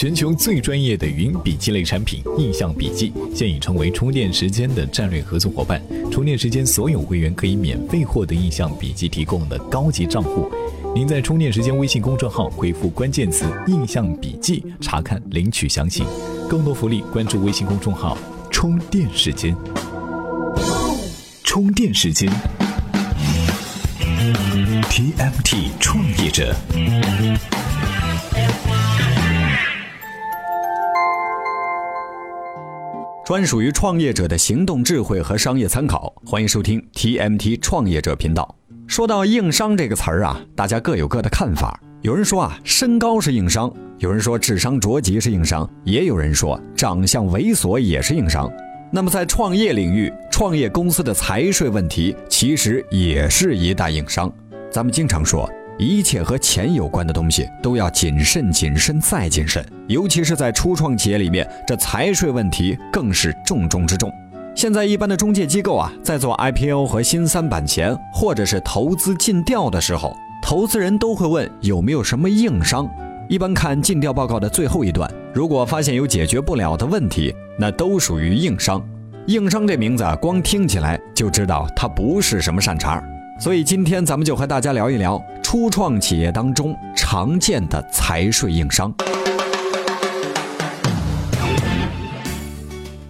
全球最专业的云笔记类产品印象笔记，现已成为充电时间的战略合作伙伴。充电时间所有会员可以免费获得印象笔记提供的高级账户。您在充电时间微信公众号回复关键词“印象笔记”，查看领取详情。更多福利，关注微信公众号“充电时间”。充电时间，TMT 创业者。专属于创业者的行动智慧和商业参考，欢迎收听 TMT 创业者频道。说到硬伤这个词儿啊，大家各有各的看法。有人说啊，身高是硬伤；有人说智商着急是硬伤；也有人说长相猥琐也是硬伤。那么在创业领域，创业公司的财税问题其实也是一大硬伤。咱们经常说。一切和钱有关的东西都要谨慎、谨慎再谨慎，尤其是在初创企业里面，这财税问题更是重中之重。现在一般的中介机构啊，在做 IPO 和新三板前，或者是投资尽调的时候，投资人都会问有没有什么硬伤。一般看尽调报告的最后一段，如果发现有解决不了的问题，那都属于硬伤。硬伤这名字啊，光听起来就知道它不是什么善茬。所以今天咱们就和大家聊一聊初创企业当中常见的财税硬伤。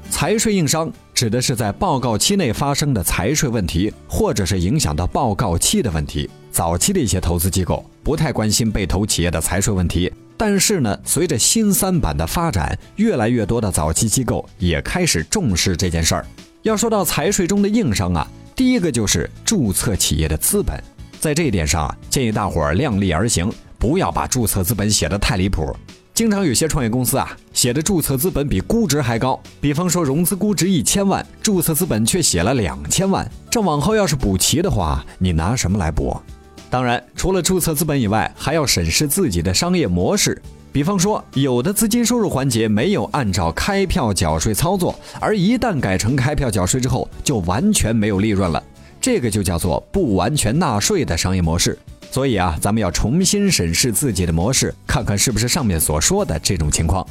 财税硬伤指的是在报告期内发生的财税问题，或者是影响到报告期的问题。早期的一些投资机构不太关心被投企业的财税问题，但是呢，随着新三板的发展，越来越多的早期机构也开始重视这件事儿。要说到财税中的硬伤啊。第一个就是注册企业的资本，在这一点上啊，建议大伙儿量力而行，不要把注册资本写得太离谱。经常有些创业公司啊，写的注册资本比估值还高，比方说融资估值一千万，注册资本却写了两千万，这往后要是补齐的话，你拿什么来补？当然，除了注册资本以外，还要审视自己的商业模式。比方说，有的资金收入环节没有按照开票缴税操作，而一旦改成开票缴税之后，就完全没有利润了，这个就叫做不完全纳税的商业模式。所以啊，咱们要重新审视自己的模式，看看是不是上面所说的这种情况。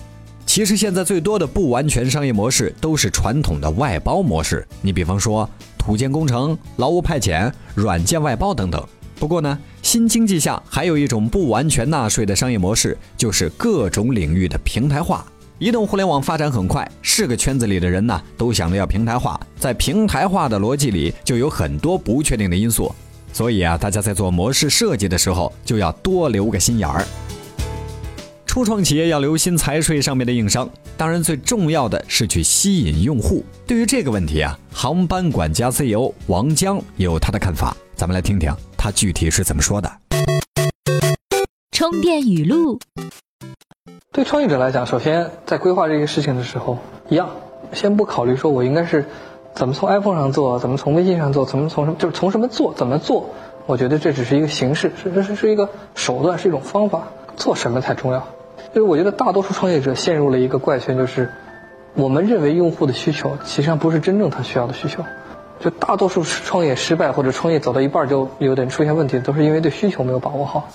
其实现在最多的不完全商业模式都是传统的外包模式，你比方说土建工程、劳务派遣、软件外包等等。不过呢，新经济下还有一种不完全纳税的商业模式，就是各种领域的平台化。移动互联网发展很快，是个圈子里的人呢都想着要平台化。在平台化的逻辑里，就有很多不确定的因素。所以啊，大家在做模式设计的时候，就要多留个心眼儿。初创企业要留心财税上面的硬伤，当然最重要的是去吸引用户。对于这个问题啊，航班管家 CEO 王江有他的看法，咱们来听听。他具体是怎么说的？充电语录：对创业者来讲，首先在规划这个事情的时候，一样，先不考虑说我应该是怎么从 iPhone 上做，怎么从微信上做，怎么从什么就是从什么做，怎么做？我觉得这只是一个形式，是这是是一个手段，是一种方法。做什么才重要？就是我觉得大多数创业者陷入了一个怪圈，就是我们认为用户的需求，其实上不是真正他需要的需求。就大多数创业失败或者创业走到一半就有点出现问题，都是因为对需求没有把握好。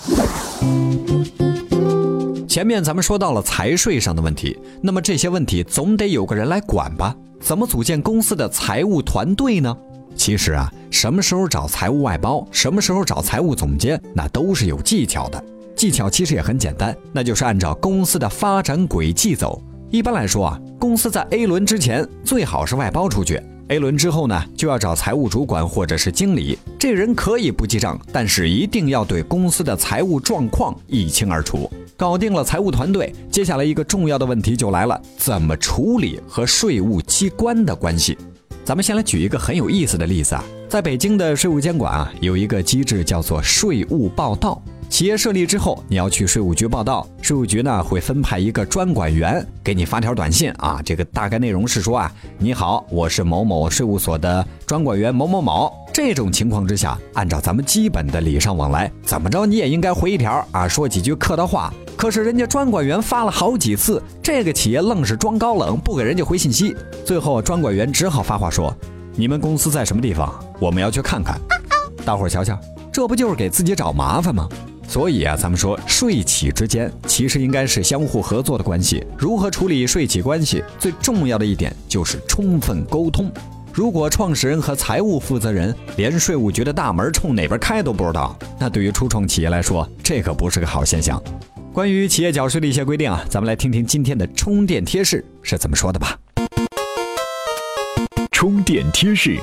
前面咱们说到了财税上的问题，那么这些问题总得有个人来管吧？怎么组建公司的财务团队呢？其实啊，什么时候找财务外包，什么时候找财务总监，那都是有技巧的。技巧其实也很简单，那就是按照公司的发展轨迹走。一般来说啊，公司在 A 轮之前最好是外包出去。A 轮之后呢，就要找财务主管或者是经理，这人可以不记账，但是一定要对公司的财务状况一清二楚。搞定了财务团队，接下来一个重要的问题就来了：怎么处理和税务机关的关系？咱们先来举一个很有意思的例子啊，在北京的税务监管啊，有一个机制叫做税务报到。企业设立之后，你要去税务局报到，税务局呢会分派一个专管员给你发条短信啊，这个大概内容是说啊，你好，我是某某税务所的专管员某某某。这种情况之下，按照咱们基本的礼尚往来，怎么着你也应该回一条啊，说几句客套话。可是人家专管员发了好几次，这个企业愣是装高冷，不给人家回信息。最后专管员只好发话说：“你们公司在什么地方？我们要去看看。”大伙儿瞧瞧，这不就是给自己找麻烦吗？所以啊，咱们说税企之间其实应该是相互合作的关系。如何处理税企关系，最重要的一点就是充分沟通。如果创始人和财务负责人连税务局的大门冲哪边开都不知道，那对于初创企业来说，这可不是个好现象。关于企业缴税的一些规定啊，咱们来听听今天的充电贴士是怎么说的吧。充电贴士：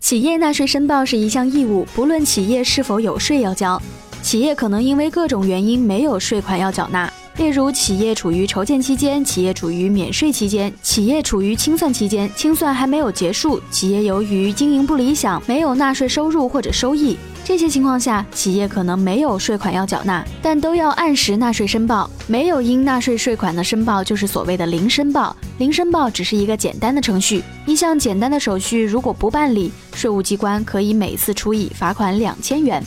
企业纳税申报是一项义务，不论企业是否有税要交，企业可能因为各种原因没有税款要缴纳。例如，企业处于筹建期间，企业处于免税期间，企业处于清算期间，清算还没有结束，企业由于经营不理想，没有纳税收入或者收益，这些情况下，企业可能没有税款要缴纳，但都要按时纳税申报。没有应纳税税款的申报，就是所谓的零申报。零申报只是一个简单的程序，一项简单的手续如果不办理，税务机关可以每次处以罚款两千元。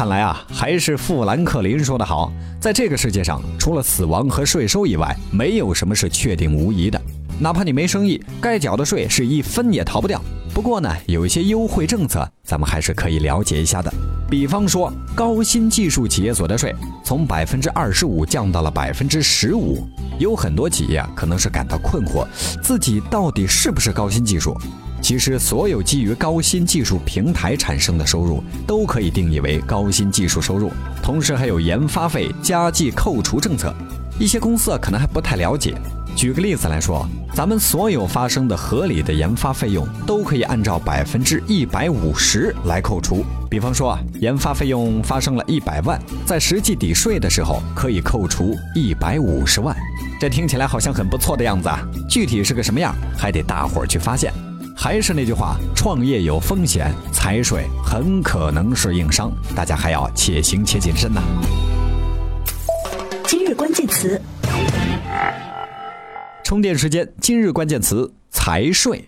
看来啊，还是富兰克林说的好，在这个世界上，除了死亡和税收以外，没有什么是确定无疑的。哪怕你没生意，该缴的税是一分也逃不掉。不过呢，有一些优惠政策，咱们还是可以了解一下的。比方说，高新技术企业所得税从百分之二十五降到了百分之十五，有很多企业，可能是感到困惑，自己到底是不是高新技术？其实，所有基于高新技术平台产生的收入都可以定义为高新技术收入。同时，还有研发费加计扣除政策。一些公司啊，可能还不太了解。举个例子来说，咱们所有发生的合理的研发费用都可以按照百分之一百五十来扣除。比方说啊，研发费用发生了一百万，在实际抵税的时候可以扣除一百五十万。这听起来好像很不错的样子啊，具体是个什么样，还得大伙儿去发现。还是那句话，创业有风险，财税很可能是硬伤，大家还要且行且谨慎呐。今日关键词，充电时间，今日关键词财税。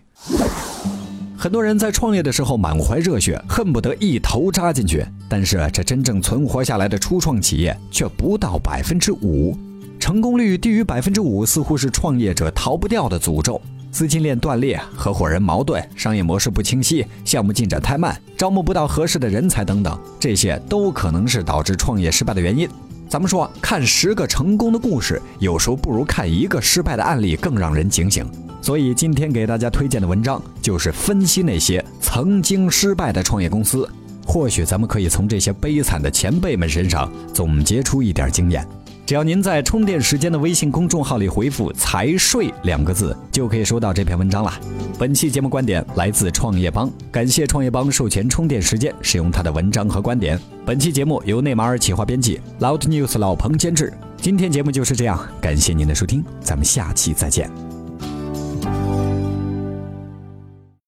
很多人在创业的时候满怀热血，恨不得一头扎进去，但是这真正存活下来的初创企业却不到百分之五，成功率低于百分之五，似乎是创业者逃不掉的诅咒。资金链断裂、合伙人矛盾、商业模式不清晰、项目进展太慢、招募不到合适的人才等等，这些都可能是导致创业失败的原因。咱们说，看十个成功的故事，有时候不如看一个失败的案例更让人警醒。所以今天给大家推荐的文章就是分析那些曾经失败的创业公司，或许咱们可以从这些悲惨的前辈们身上总结出一点经验。只要您在充电时间的微信公众号里回复“财税”两个字，就可以收到这篇文章了。本期节目观点来自创业邦，感谢创业邦授权充电时间使用他的文章和观点。本期节目由内马尔企划编辑，Loud News 老彭监制。今天节目就是这样，感谢您的收听，咱们下期再见。